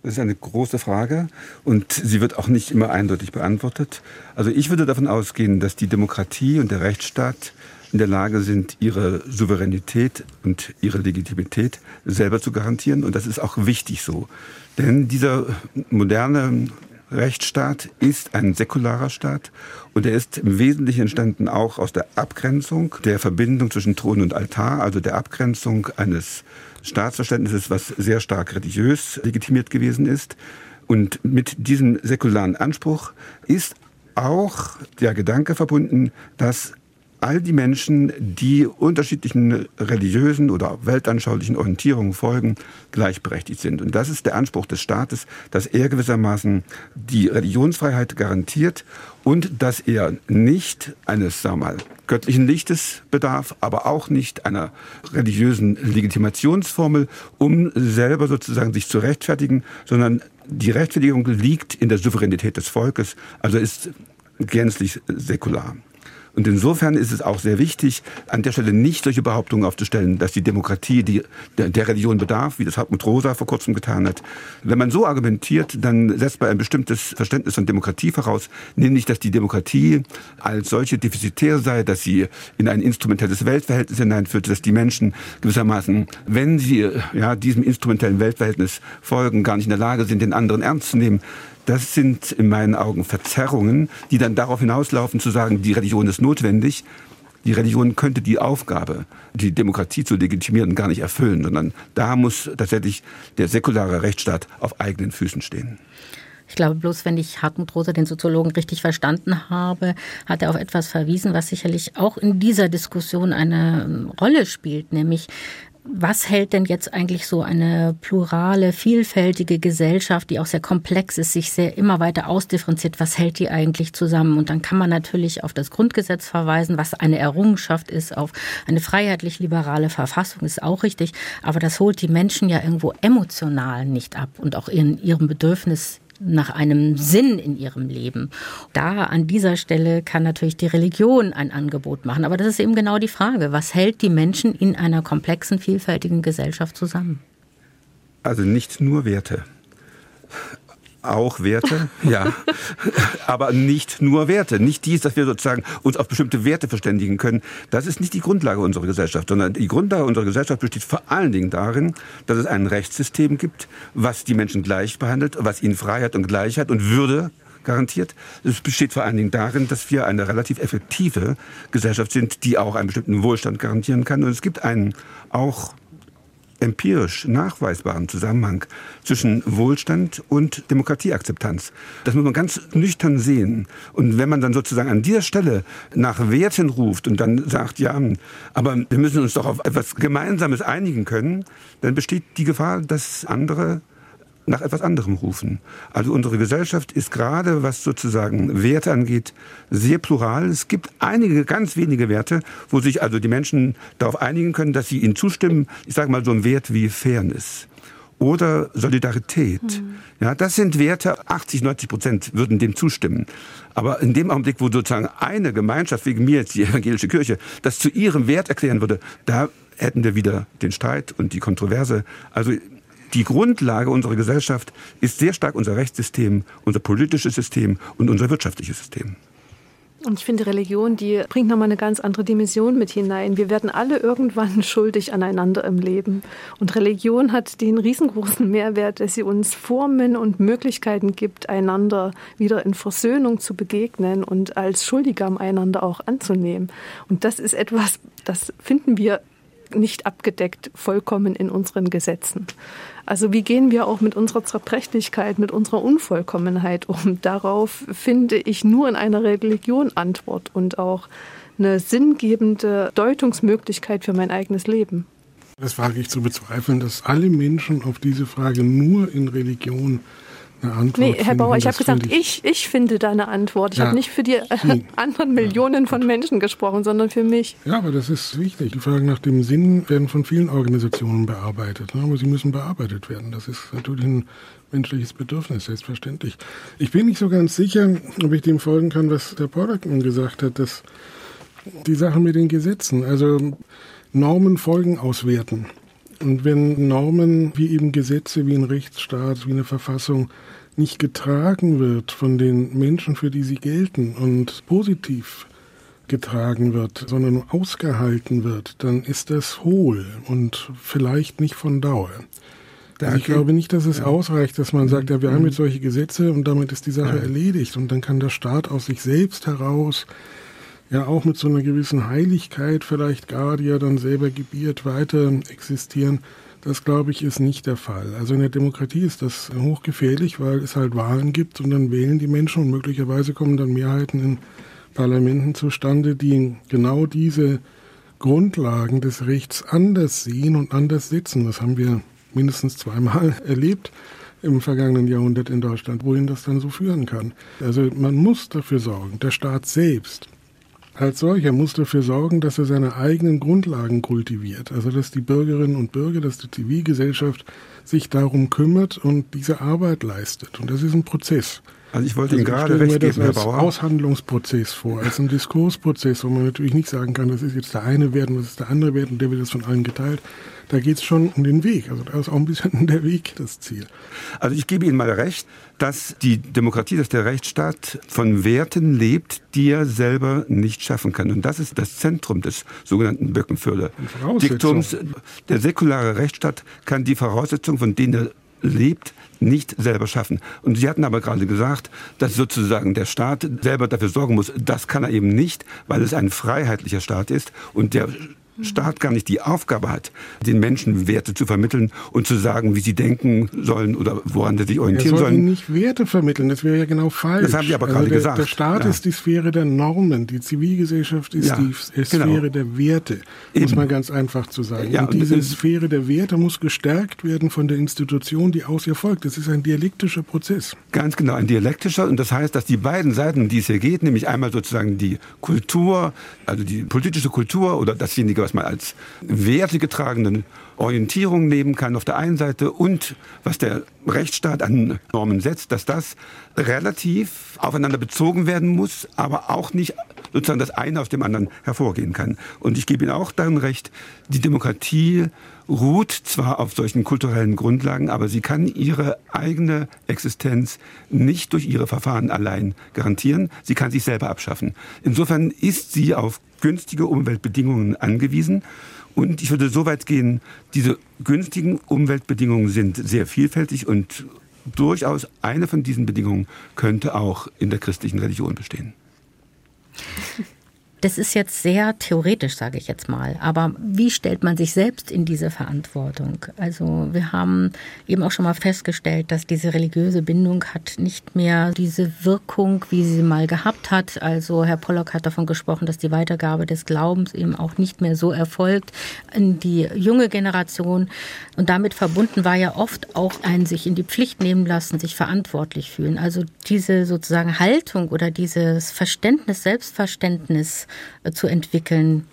Das ist eine große Frage und sie wird auch nicht immer eindeutig beantwortet. Also ich würde davon ausgehen, dass die Demokratie und der Rechtsstaat in der Lage sind, ihre Souveränität und ihre Legitimität selber zu garantieren. Und das ist auch wichtig so. Denn dieser moderne Rechtsstaat ist ein säkularer Staat und er ist im Wesentlichen entstanden auch aus der Abgrenzung der Verbindung zwischen Thron und Altar, also der Abgrenzung eines Staatsverständnisses, was sehr stark religiös legitimiert gewesen ist. Und mit diesem säkularen Anspruch ist auch der Gedanke verbunden, dass all die Menschen, die unterschiedlichen religiösen oder weltanschaulichen Orientierungen folgen, gleichberechtigt sind. Und das ist der Anspruch des Staates, dass er gewissermaßen die Religionsfreiheit garantiert und dass er nicht eines, sagen wir mal, göttlichen Lichtes bedarf, aber auch nicht einer religiösen Legitimationsformel, um selber sozusagen sich zu rechtfertigen, sondern die Rechtfertigung liegt in der Souveränität des Volkes, also ist gänzlich säkular. Und insofern ist es auch sehr wichtig, an der Stelle nicht solche Behauptungen aufzustellen, dass die Demokratie die, der, Religion bedarf, wie das Hartmut Rosa vor kurzem getan hat. Wenn man so argumentiert, dann setzt man ein bestimmtes Verständnis von Demokratie voraus, nämlich, dass die Demokratie als solche defizitär sei, dass sie in ein instrumentelles Weltverhältnis hineinführt, dass die Menschen gewissermaßen, wenn sie ja, diesem instrumentellen Weltverhältnis folgen, gar nicht in der Lage sind, den anderen ernst zu nehmen. Das sind in meinen Augen Verzerrungen, die dann darauf hinauslaufen zu sagen, die Religion ist notwendig. Die Religion könnte die Aufgabe, die Demokratie zu legitimieren, gar nicht erfüllen, sondern da muss tatsächlich der säkulare Rechtsstaat auf eigenen Füßen stehen. Ich glaube bloß, wenn ich Hartmut Rosa, den Soziologen, richtig verstanden habe, hat er auf etwas verwiesen, was sicherlich auch in dieser Diskussion eine Rolle spielt, nämlich was hält denn jetzt eigentlich so eine plurale, vielfältige Gesellschaft, die auch sehr komplex ist, sich sehr immer weiter ausdifferenziert, was hält die eigentlich zusammen? Und dann kann man natürlich auf das Grundgesetz verweisen, was eine Errungenschaft ist, auf eine freiheitlich-liberale Verfassung ist auch richtig. Aber das holt die Menschen ja irgendwo emotional nicht ab und auch in ihrem Bedürfnis nach einem Sinn in ihrem Leben. Da an dieser Stelle kann natürlich die Religion ein Angebot machen. Aber das ist eben genau die Frage. Was hält die Menschen in einer komplexen, vielfältigen Gesellschaft zusammen? Also nicht nur Werte auch Werte, ja, aber nicht nur Werte. Nicht dies, dass wir sozusagen uns auf bestimmte Werte verständigen können. Das ist nicht die Grundlage unserer Gesellschaft, sondern die Grundlage unserer Gesellschaft besteht vor allen Dingen darin, dass es ein Rechtssystem gibt, was die Menschen gleich behandelt, was ihnen Freiheit und Gleichheit und Würde garantiert. Es besteht vor allen Dingen darin, dass wir eine relativ effektive Gesellschaft sind, die auch einen bestimmten Wohlstand garantieren kann. Und es gibt einen auch empirisch nachweisbaren Zusammenhang zwischen Wohlstand und Demokratieakzeptanz. Das muss man ganz nüchtern sehen. Und wenn man dann sozusagen an dieser Stelle nach Werten ruft und dann sagt, ja, aber wir müssen uns doch auf etwas Gemeinsames einigen können, dann besteht die Gefahr, dass andere nach etwas anderem rufen. Also unsere Gesellschaft ist gerade, was sozusagen Werte angeht, sehr plural. Es gibt einige ganz wenige Werte, wo sich also die Menschen darauf einigen können, dass sie ihnen zustimmen. Ich sage mal so ein Wert wie Fairness oder Solidarität. Mhm. Ja, das sind Werte, 80, 90 Prozent würden dem zustimmen. Aber in dem Augenblick, wo sozusagen eine Gemeinschaft, wegen mir jetzt die evangelische Kirche, das zu ihrem Wert erklären würde, da hätten wir wieder den Streit und die Kontroverse. Also die Grundlage unserer Gesellschaft ist sehr stark unser Rechtssystem, unser politisches System und unser wirtschaftliches System. Und ich finde, Religion, die bringt nochmal eine ganz andere Dimension mit hinein. Wir werden alle irgendwann schuldig aneinander im Leben. Und Religion hat den riesengroßen Mehrwert, dass sie uns Formen und Möglichkeiten gibt, einander wieder in Versöhnung zu begegnen und als Schuldiger einander auch anzunehmen. Und das ist etwas, das finden wir nicht abgedeckt vollkommen in unseren Gesetzen. Also wie gehen wir auch mit unserer Zerbrechlichkeit, mit unserer Unvollkommenheit um? Darauf finde ich nur in einer Religion Antwort und auch eine sinngebende Deutungsmöglichkeit für mein eigenes Leben. Das wage ich zu bezweifeln, dass alle Menschen auf diese Frage nur in Religion eine Antwort Nee, Herr Bauer, ich habe gesagt, ich, ich finde da eine Antwort. Ich ja, habe nicht für die äh, anderen Millionen von Menschen gesprochen, sondern für mich. Ja, aber das ist wichtig. Die Fragen nach dem Sinn werden von vielen Organisationen bearbeitet. Ne? Aber sie müssen bearbeitet werden. Das ist natürlich ein menschliches Bedürfnis, selbstverständlich. Ich bin nicht so ganz sicher, ob ich dem folgen kann, was der Portman gesagt hat, dass die Sache mit den Gesetzen, also Normen Folgen auswerten. Und wenn Normen wie eben Gesetze, wie ein Rechtsstaat, wie eine Verfassung nicht getragen wird von den Menschen, für die sie gelten und positiv getragen wird, sondern ausgehalten wird, dann ist das hohl und vielleicht nicht von Dauer. Also ich glaube nicht, dass es ja. ausreicht, dass man sagt, ja, wir haben jetzt solche Gesetze und damit ist die Sache ja. erledigt und dann kann der Staat aus sich selbst heraus ja auch mit so einer gewissen Heiligkeit vielleicht gar, die er dann selber gebiert, weiter existieren. Das, glaube ich, ist nicht der Fall. Also in der Demokratie ist das hochgefährlich, weil es halt Wahlen gibt und dann wählen die Menschen und möglicherweise kommen dann Mehrheiten in Parlamenten zustande, die genau diese Grundlagen des Rechts anders sehen und anders setzen. Das haben wir mindestens zweimal erlebt im vergangenen Jahrhundert in Deutschland, wohin das dann so führen kann. Also man muss dafür sorgen, der Staat selbst als solcher muss dafür sorgen, dass er seine eigenen Grundlagen kultiviert. Also dass die Bürgerinnen und Bürger, dass die Zivilgesellschaft sich darum kümmert und diese Arbeit leistet. Und das ist ein Prozess. Also ich wollte also Ihnen gerade recht geben, Herr Bauer. Aushandlungsprozess vor, als ein Diskursprozess, wo man natürlich nicht sagen kann, das ist jetzt der eine Wert und das ist der andere Wert und der wird jetzt von allen geteilt. Da geht es schon um den Weg. Also da ist auch ein bisschen der Weg das Ziel. Also ich gebe Ihnen mal recht, dass die Demokratie, dass der Rechtsstaat von Werten lebt, die er selber nicht schaffen kann. Und das ist das Zentrum des sogenannten Böckenförder Diktums. Der säkulare Rechtsstaat kann die Voraussetzungen, von denen er lebt, nicht selber schaffen. Und Sie hatten aber gerade gesagt, dass sozusagen der Staat selber dafür sorgen muss. Das kann er eben nicht, weil es ein freiheitlicher Staat ist und der Staat gar nicht die Aufgabe hat, den Menschen Werte zu vermitteln und zu sagen, wie sie denken sollen oder woran sie sich orientieren er soll sollen. nicht Werte vermitteln, das wäre ja genau falsch. Das haben Sie aber also gerade der, gesagt. Der Staat ja. ist die Sphäre der Normen, die Zivilgesellschaft ist ja, die genau. Sphäre der Werte, Eben. muss man ganz einfach zu sagen. Ja, und diese und Sphäre der Werte muss gestärkt werden von der Institution, die aus ihr folgt. Das ist ein dialektischer Prozess. Ganz genau, ein dialektischer. Und das heißt, dass die beiden Seiten, um die es hier geht, nämlich einmal sozusagen die Kultur, also die politische Kultur oder dasjenige, was man als wertegetragenen Orientierung nehmen kann auf der einen Seite und was der Rechtsstaat an Normen setzt, dass das relativ aufeinander bezogen werden muss, aber auch nicht sozusagen das eine aus dem anderen hervorgehen kann. Und ich gebe Ihnen auch darin recht, die Demokratie ruht zwar auf solchen kulturellen Grundlagen, aber sie kann ihre eigene Existenz nicht durch ihre Verfahren allein garantieren. Sie kann sich selber abschaffen. Insofern ist sie auf günstige Umweltbedingungen angewiesen. Und ich würde so weit gehen, diese günstigen Umweltbedingungen sind sehr vielfältig und durchaus eine von diesen Bedingungen könnte auch in der christlichen Religion bestehen. Das ist jetzt sehr theoretisch, sage ich jetzt mal. Aber wie stellt man sich selbst in diese Verantwortung? Also wir haben eben auch schon mal festgestellt, dass diese religiöse Bindung hat nicht mehr diese Wirkung, wie sie mal gehabt hat. Also Herr Pollock hat davon gesprochen, dass die Weitergabe des Glaubens eben auch nicht mehr so erfolgt in die junge Generation. Und damit verbunden war ja oft auch ein sich in die Pflicht nehmen lassen, sich verantwortlich fühlen. Also diese sozusagen Haltung oder dieses Verständnis, Selbstverständnis, zu entwickeln.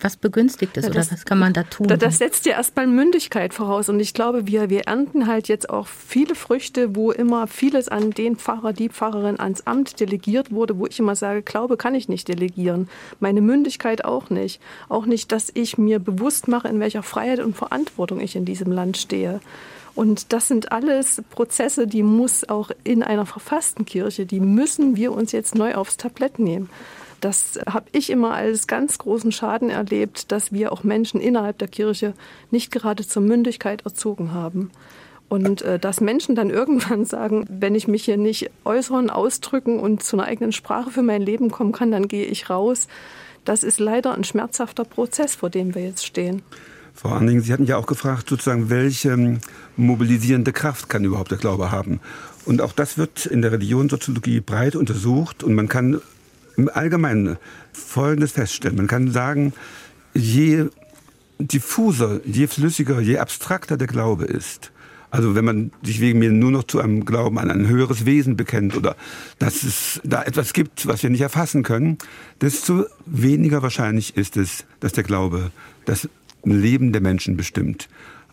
Was begünstigt es ja, das, oder was kann man da tun? Das setzt ja erstmal Mündigkeit voraus. Und ich glaube, wir, wir ernten halt jetzt auch viele Früchte, wo immer vieles an den Pfarrer, die Pfarrerin ans Amt delegiert wurde, wo ich immer sage, Glaube kann ich nicht delegieren. Meine Mündigkeit auch nicht. Auch nicht, dass ich mir bewusst mache, in welcher Freiheit und Verantwortung ich in diesem Land stehe. Und das sind alles Prozesse, die muss auch in einer verfassten Kirche, die müssen wir uns jetzt neu aufs Tablett nehmen. Das habe ich immer als ganz großen Schaden erlebt, dass wir auch Menschen innerhalb der Kirche nicht gerade zur Mündigkeit erzogen haben. Und äh, dass Menschen dann irgendwann sagen, wenn ich mich hier nicht äußern, ausdrücken und zu einer eigenen Sprache für mein Leben kommen kann, dann gehe ich raus. Das ist leider ein schmerzhafter Prozess, vor dem wir jetzt stehen. Frau Anning, Sie hatten ja auch gefragt, sozusagen, welche mobilisierende Kraft kann überhaupt der Glaube haben? Und auch das wird in der Religionssoziologie breit untersucht und man kann im Allgemeinen Folgendes feststellen. Man kann sagen, je diffuser, je flüssiger, je abstrakter der Glaube ist, also wenn man sich wegen mir nur noch zu einem Glauben an ein höheres Wesen bekennt oder dass es da etwas gibt, was wir nicht erfassen können, desto weniger wahrscheinlich ist es, dass der Glaube das Leben der Menschen bestimmt.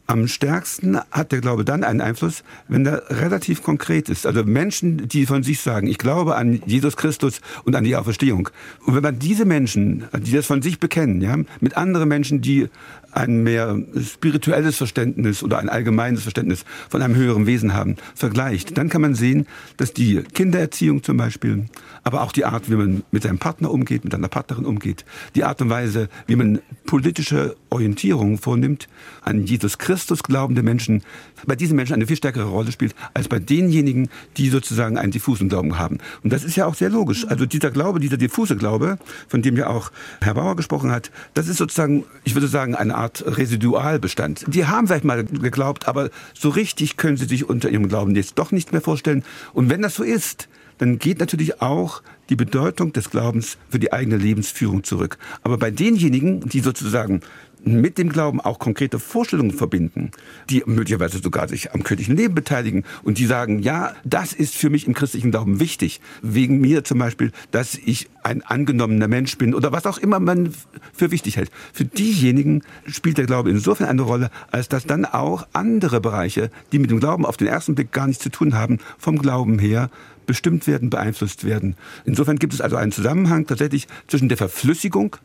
Am stärksten hat der Glaube dann einen Einfluss, wenn er relativ konkret ist. Also Menschen, die von sich sagen, ich glaube an Jesus Christus und an die Auferstehung. Und wenn man diese Menschen, die das von sich bekennen, ja, mit anderen Menschen, die ein mehr spirituelles Verständnis oder ein allgemeines Verständnis von einem höheren Wesen haben, vergleicht, dann kann man sehen, dass die Kindererziehung zum Beispiel, aber auch die Art, wie man mit seinem Partner umgeht, mit einer Partnerin umgeht, die Art und Weise, wie man politische Orientierung vornimmt, an Jesus Christus glaubende Menschen, bei diesen Menschen eine viel stärkere Rolle spielt, als bei denjenigen, die sozusagen einen diffusen Glauben haben. Und das ist ja auch sehr logisch. Also dieser Glaube, dieser diffuse Glaube, von dem ja auch Herr Bauer gesprochen hat, das ist sozusagen, ich würde sagen, eine Art Residualbestand. Die haben vielleicht mal geglaubt, aber so richtig können sie sich unter ihrem Glauben jetzt doch nicht mehr vorstellen. Und wenn das so ist, dann geht natürlich auch die Bedeutung des Glaubens für die eigene Lebensführung zurück. Aber bei denjenigen, die sozusagen mit dem Glauben auch konkrete Vorstellungen verbinden, die möglicherweise sogar sich am kirchlichen Leben beteiligen und die sagen, ja, das ist für mich im christlichen Glauben wichtig. Wegen mir zum Beispiel, dass ich ein angenommener Mensch bin oder was auch immer man für wichtig hält. Für diejenigen spielt der Glaube insofern eine Rolle, als dass dann auch andere Bereiche, die mit dem Glauben auf den ersten Blick gar nichts zu tun haben, vom Glauben her bestimmt werden, beeinflusst werden. Insofern gibt es also einen Zusammenhang tatsächlich zwischen der Verflüssigung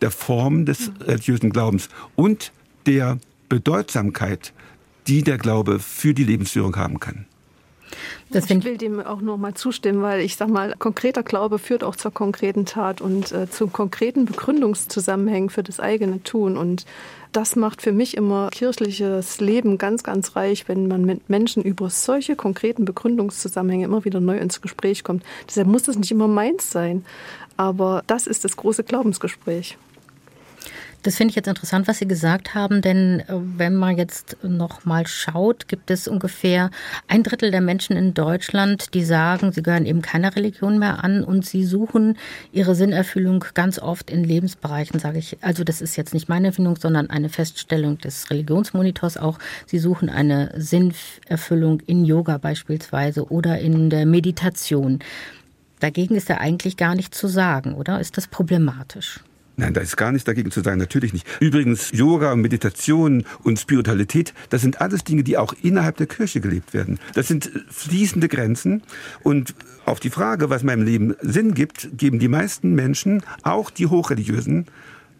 der Form des religiösen Glaubens und der Bedeutsamkeit, die der Glaube für die Lebensführung haben kann. Das ich will dem auch noch mal zustimmen, weil ich sage mal, konkreter Glaube führt auch zur konkreten Tat und äh, zu konkreten Begründungszusammenhängen für das eigene Tun. Und das macht für mich immer kirchliches Leben ganz, ganz reich, wenn man mit Menschen über solche konkreten Begründungszusammenhänge immer wieder neu ins Gespräch kommt. Deshalb muss es nicht immer meins sein, aber das ist das große Glaubensgespräch. Das finde ich jetzt interessant, was Sie gesagt haben, denn äh, wenn man jetzt noch mal schaut, gibt es ungefähr ein Drittel der Menschen in Deutschland, die sagen, sie gehören eben keiner Religion mehr an und sie suchen ihre Sinnerfüllung ganz oft in Lebensbereichen, sage ich. Also das ist jetzt nicht meine Erfindung, sondern eine Feststellung des Religionsmonitors auch. Sie suchen eine Sinnerfüllung in Yoga beispielsweise oder in der Meditation. Dagegen ist ja eigentlich gar nichts zu sagen, oder? Ist das problematisch? Nein, da ist gar nichts dagegen zu sagen, natürlich nicht. Übrigens, Yoga, Meditation und Spiritualität, das sind alles Dinge, die auch innerhalb der Kirche gelebt werden. Das sind fließende Grenzen. Und auf die Frage, was meinem Leben Sinn gibt, geben die meisten Menschen, auch die Hochreligiösen,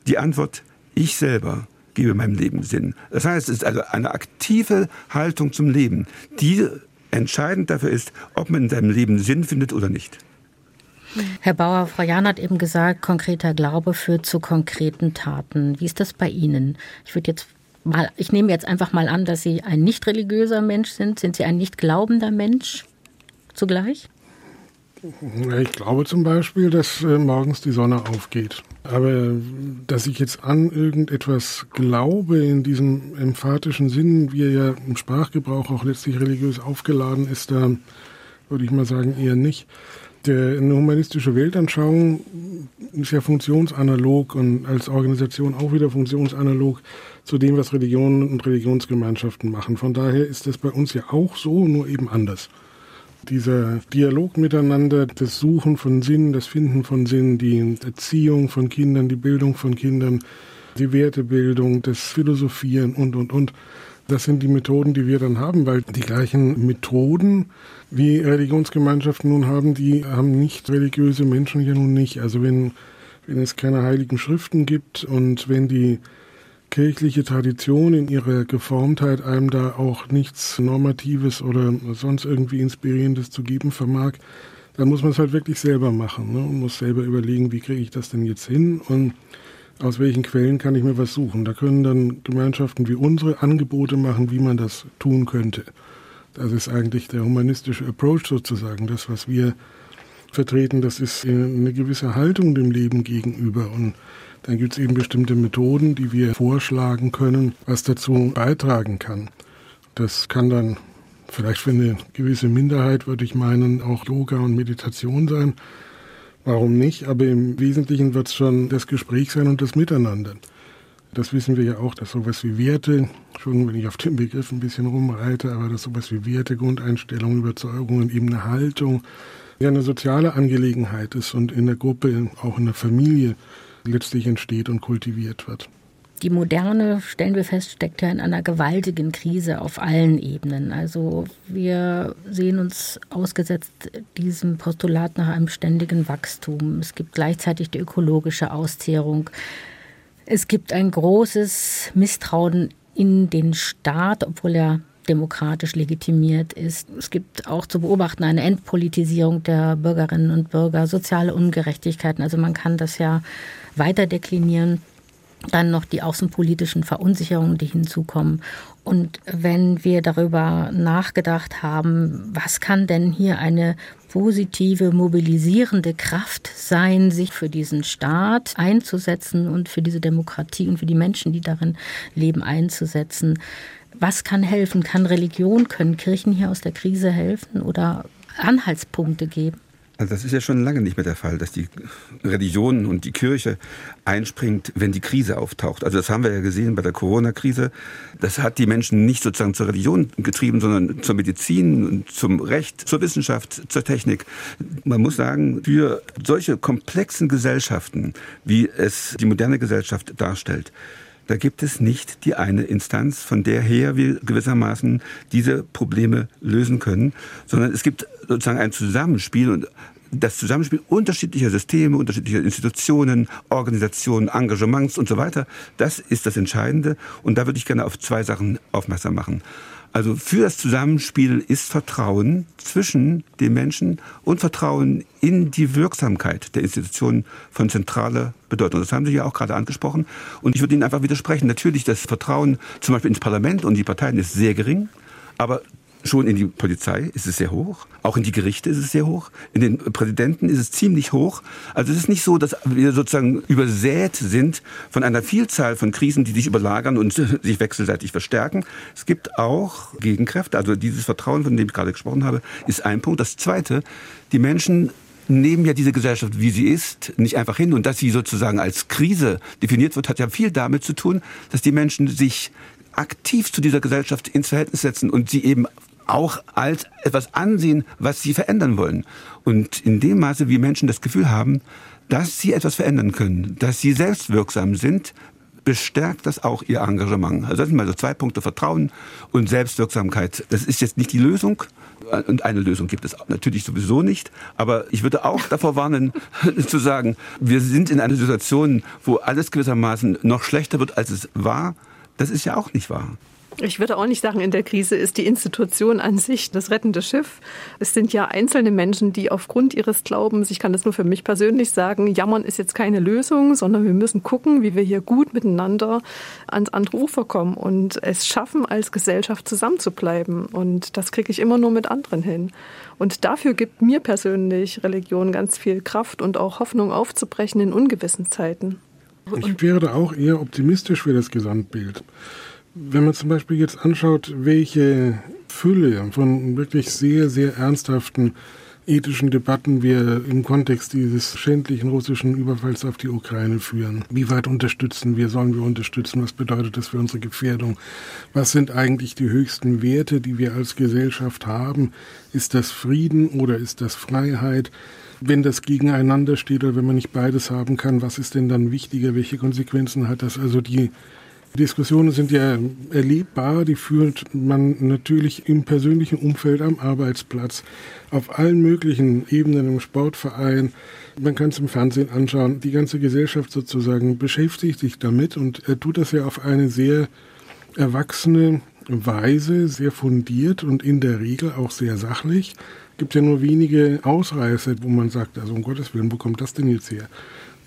die Antwort, ich selber gebe meinem Leben Sinn. Das heißt, es ist also eine aktive Haltung zum Leben, die entscheidend dafür ist, ob man in seinem Leben Sinn findet oder nicht. Herr Bauer, Frau Jahn hat eben gesagt, konkreter Glaube führt zu konkreten Taten. Wie ist das bei Ihnen? Ich würde jetzt mal, ich nehme jetzt einfach mal an, dass Sie ein nicht religiöser Mensch sind. Sind Sie ein nicht glaubender Mensch zugleich? Ich glaube zum Beispiel, dass äh, morgens die Sonne aufgeht. Aber dass ich jetzt an irgendetwas glaube, in diesem emphatischen Sinn, wie er ja im Sprachgebrauch auch letztlich religiös aufgeladen ist, da würde ich mal sagen, eher nicht. Der, eine humanistische Weltanschauung ist ja funktionsanalog und als Organisation auch wieder funktionsanalog zu dem, was Religionen und Religionsgemeinschaften machen. Von daher ist das bei uns ja auch so, nur eben anders. Dieser Dialog miteinander, das Suchen von Sinn, das Finden von Sinn, die Erziehung von Kindern, die Bildung von Kindern, die Wertebildung, das Philosophieren und, und, und. Das sind die Methoden, die wir dann haben, weil die gleichen Methoden wie Religionsgemeinschaften nun haben, die haben nicht religiöse Menschen ja nun nicht. Also wenn, wenn es keine heiligen Schriften gibt und wenn die kirchliche Tradition in ihrer Geformtheit einem da auch nichts Normatives oder sonst irgendwie Inspirierendes zu geben vermag, dann muss man es halt wirklich selber machen ne? und muss selber überlegen, wie kriege ich das denn jetzt hin und aus welchen Quellen kann ich mir was suchen. Da können dann Gemeinschaften wie unsere Angebote machen, wie man das tun könnte. Das ist eigentlich der humanistische Approach sozusagen, das, was wir vertreten, das ist eine gewisse Haltung dem Leben gegenüber und dann gibt es eben bestimmte Methoden, die wir vorschlagen können, was dazu beitragen kann. Das kann dann vielleicht für eine gewisse Minderheit, würde ich meinen, auch Yoga und Meditation sein. Warum nicht? Aber im Wesentlichen wird es schon das Gespräch sein und das Miteinander. Das wissen wir ja auch, dass sowas wie Werte, schon wenn ich auf dem Begriff ein bisschen rumreite, aber dass sowas wie Werte, Grundeinstellungen, Überzeugungen, eben eine Haltung, ja eine soziale Angelegenheit ist und in der Gruppe, auch in der Familie letztlich entsteht und kultiviert wird. Die Moderne, stellen wir fest, steckt ja in einer gewaltigen Krise auf allen Ebenen. Also wir sehen uns ausgesetzt diesem Postulat nach einem ständigen Wachstum. Es gibt gleichzeitig die ökologische Auszehrung. Es gibt ein großes Misstrauen in den Staat, obwohl er demokratisch legitimiert ist. Es gibt auch zu beobachten eine Entpolitisierung der Bürgerinnen und Bürger, soziale Ungerechtigkeiten. Also man kann das ja weiter deklinieren. Dann noch die außenpolitischen Verunsicherungen, die hinzukommen. Und wenn wir darüber nachgedacht haben, was kann denn hier eine positive, mobilisierende Kraft sein, sich für diesen Staat einzusetzen und für diese Demokratie und für die Menschen, die darin leben, einzusetzen, was kann helfen? Kann Religion, können Kirchen hier aus der Krise helfen oder Anhaltspunkte geben? Also das ist ja schon lange nicht mehr der Fall, dass die Religion und die Kirche einspringt, wenn die Krise auftaucht. Also das haben wir ja gesehen bei der Corona-Krise. Das hat die Menschen nicht sozusagen zur Religion getrieben, sondern zur Medizin, zum Recht, zur Wissenschaft, zur Technik. Man muss sagen, für solche komplexen Gesellschaften, wie es die moderne Gesellschaft darstellt, da gibt es nicht die eine Instanz, von der her wir gewissermaßen diese Probleme lösen können, sondern es gibt sozusagen ein Zusammenspiel und das Zusammenspiel unterschiedlicher Systeme, unterschiedlicher Institutionen, Organisationen, Engagements und so weiter, das ist das Entscheidende. Und da würde ich gerne auf zwei Sachen aufmerksam machen. Also für das Zusammenspiel ist Vertrauen zwischen den Menschen und Vertrauen in die Wirksamkeit der Institutionen von zentraler Bedeutung. Das haben Sie ja auch gerade angesprochen. Und ich würde Ihnen einfach widersprechen. Natürlich, das Vertrauen zum Beispiel ins Parlament und die Parteien ist sehr gering. Aber Schon in die Polizei ist es sehr hoch, auch in die Gerichte ist es sehr hoch, in den Präsidenten ist es ziemlich hoch. Also es ist nicht so, dass wir sozusagen übersät sind von einer Vielzahl von Krisen, die sich überlagern und sich wechselseitig verstärken. Es gibt auch Gegenkräfte, also dieses Vertrauen, von dem ich gerade gesprochen habe, ist ein Punkt. Das Zweite, die Menschen nehmen ja diese Gesellschaft, wie sie ist, nicht einfach hin. Und dass sie sozusagen als Krise definiert wird, hat ja viel damit zu tun, dass die Menschen sich aktiv zu dieser Gesellschaft ins Verhältnis setzen und sie eben auch als etwas ansehen, was sie verändern wollen. Und in dem Maße, wie Menschen das Gefühl haben, dass sie etwas verändern können, dass sie selbstwirksam sind, bestärkt das auch ihr Engagement. Also das sind mal so zwei Punkte, Vertrauen und Selbstwirksamkeit. Das ist jetzt nicht die Lösung. Und eine Lösung gibt es natürlich sowieso nicht. Aber ich würde auch davor warnen, zu sagen, wir sind in einer Situation, wo alles gewissermaßen noch schlechter wird, als es war. Das ist ja auch nicht wahr. Ich würde auch nicht sagen, in der Krise ist die Institution an sich das rettende Schiff. Es sind ja einzelne Menschen, die aufgrund ihres Glaubens, ich kann das nur für mich persönlich sagen, jammern ist jetzt keine Lösung, sondern wir müssen gucken, wie wir hier gut miteinander ans andere Ufer kommen und es schaffen, als Gesellschaft zusammenzubleiben. Und das kriege ich immer nur mit anderen hin. Und dafür gibt mir persönlich Religion ganz viel Kraft und auch Hoffnung aufzubrechen in ungewissen Zeiten. Ich wäre auch eher optimistisch für das Gesamtbild. Wenn man zum Beispiel jetzt anschaut, welche Fülle von wirklich sehr, sehr ernsthaften ethischen Debatten wir im Kontext dieses schändlichen russischen Überfalls auf die Ukraine führen. Wie weit unterstützen wir, sollen wir unterstützen? Was bedeutet das für unsere Gefährdung? Was sind eigentlich die höchsten Werte, die wir als Gesellschaft haben? Ist das Frieden oder ist das Freiheit? Wenn das gegeneinander steht oder wenn man nicht beides haben kann, was ist denn dann wichtiger? Welche Konsequenzen hat das? Also die Diskussionen sind ja erlebbar, die führt man natürlich im persönlichen Umfeld am Arbeitsplatz, auf allen möglichen Ebenen im Sportverein. Man kann es im Fernsehen anschauen. Die ganze Gesellschaft sozusagen beschäftigt sich damit und tut das ja auf eine sehr erwachsene Weise, sehr fundiert und in der Regel auch sehr sachlich. Es gibt ja nur wenige Ausreißer, wo man sagt, also um Gottes Willen, wo kommt das denn jetzt her?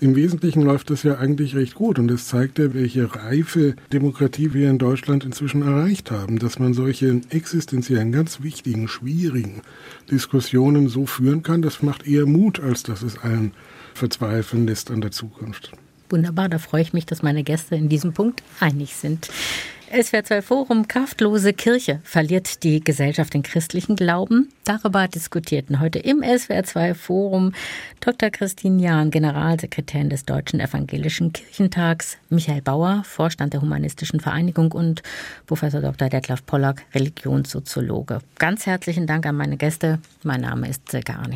Im Wesentlichen läuft das ja eigentlich recht gut und es zeigt ja, welche reife Demokratie wir in Deutschland inzwischen erreicht haben, dass man solche existenziellen, ganz wichtigen, schwierigen Diskussionen so führen kann. Das macht eher Mut, als dass es allen verzweifeln lässt an der Zukunft. Wunderbar, da freue ich mich, dass meine Gäste in diesem Punkt einig sind. SWR 2 Forum Kraftlose Kirche verliert die Gesellschaft den christlichen Glauben. Darüber diskutierten heute im SWR 2 Forum Dr. Christine Jahn, Generalsekretärin des Deutschen Evangelischen Kirchentags, Michael Bauer, Vorstand der Humanistischen Vereinigung und Professor Dr. Detlef Pollack, Religionssoziologe. Ganz herzlichen Dank an meine Gäste. Mein Name ist Silke Arning.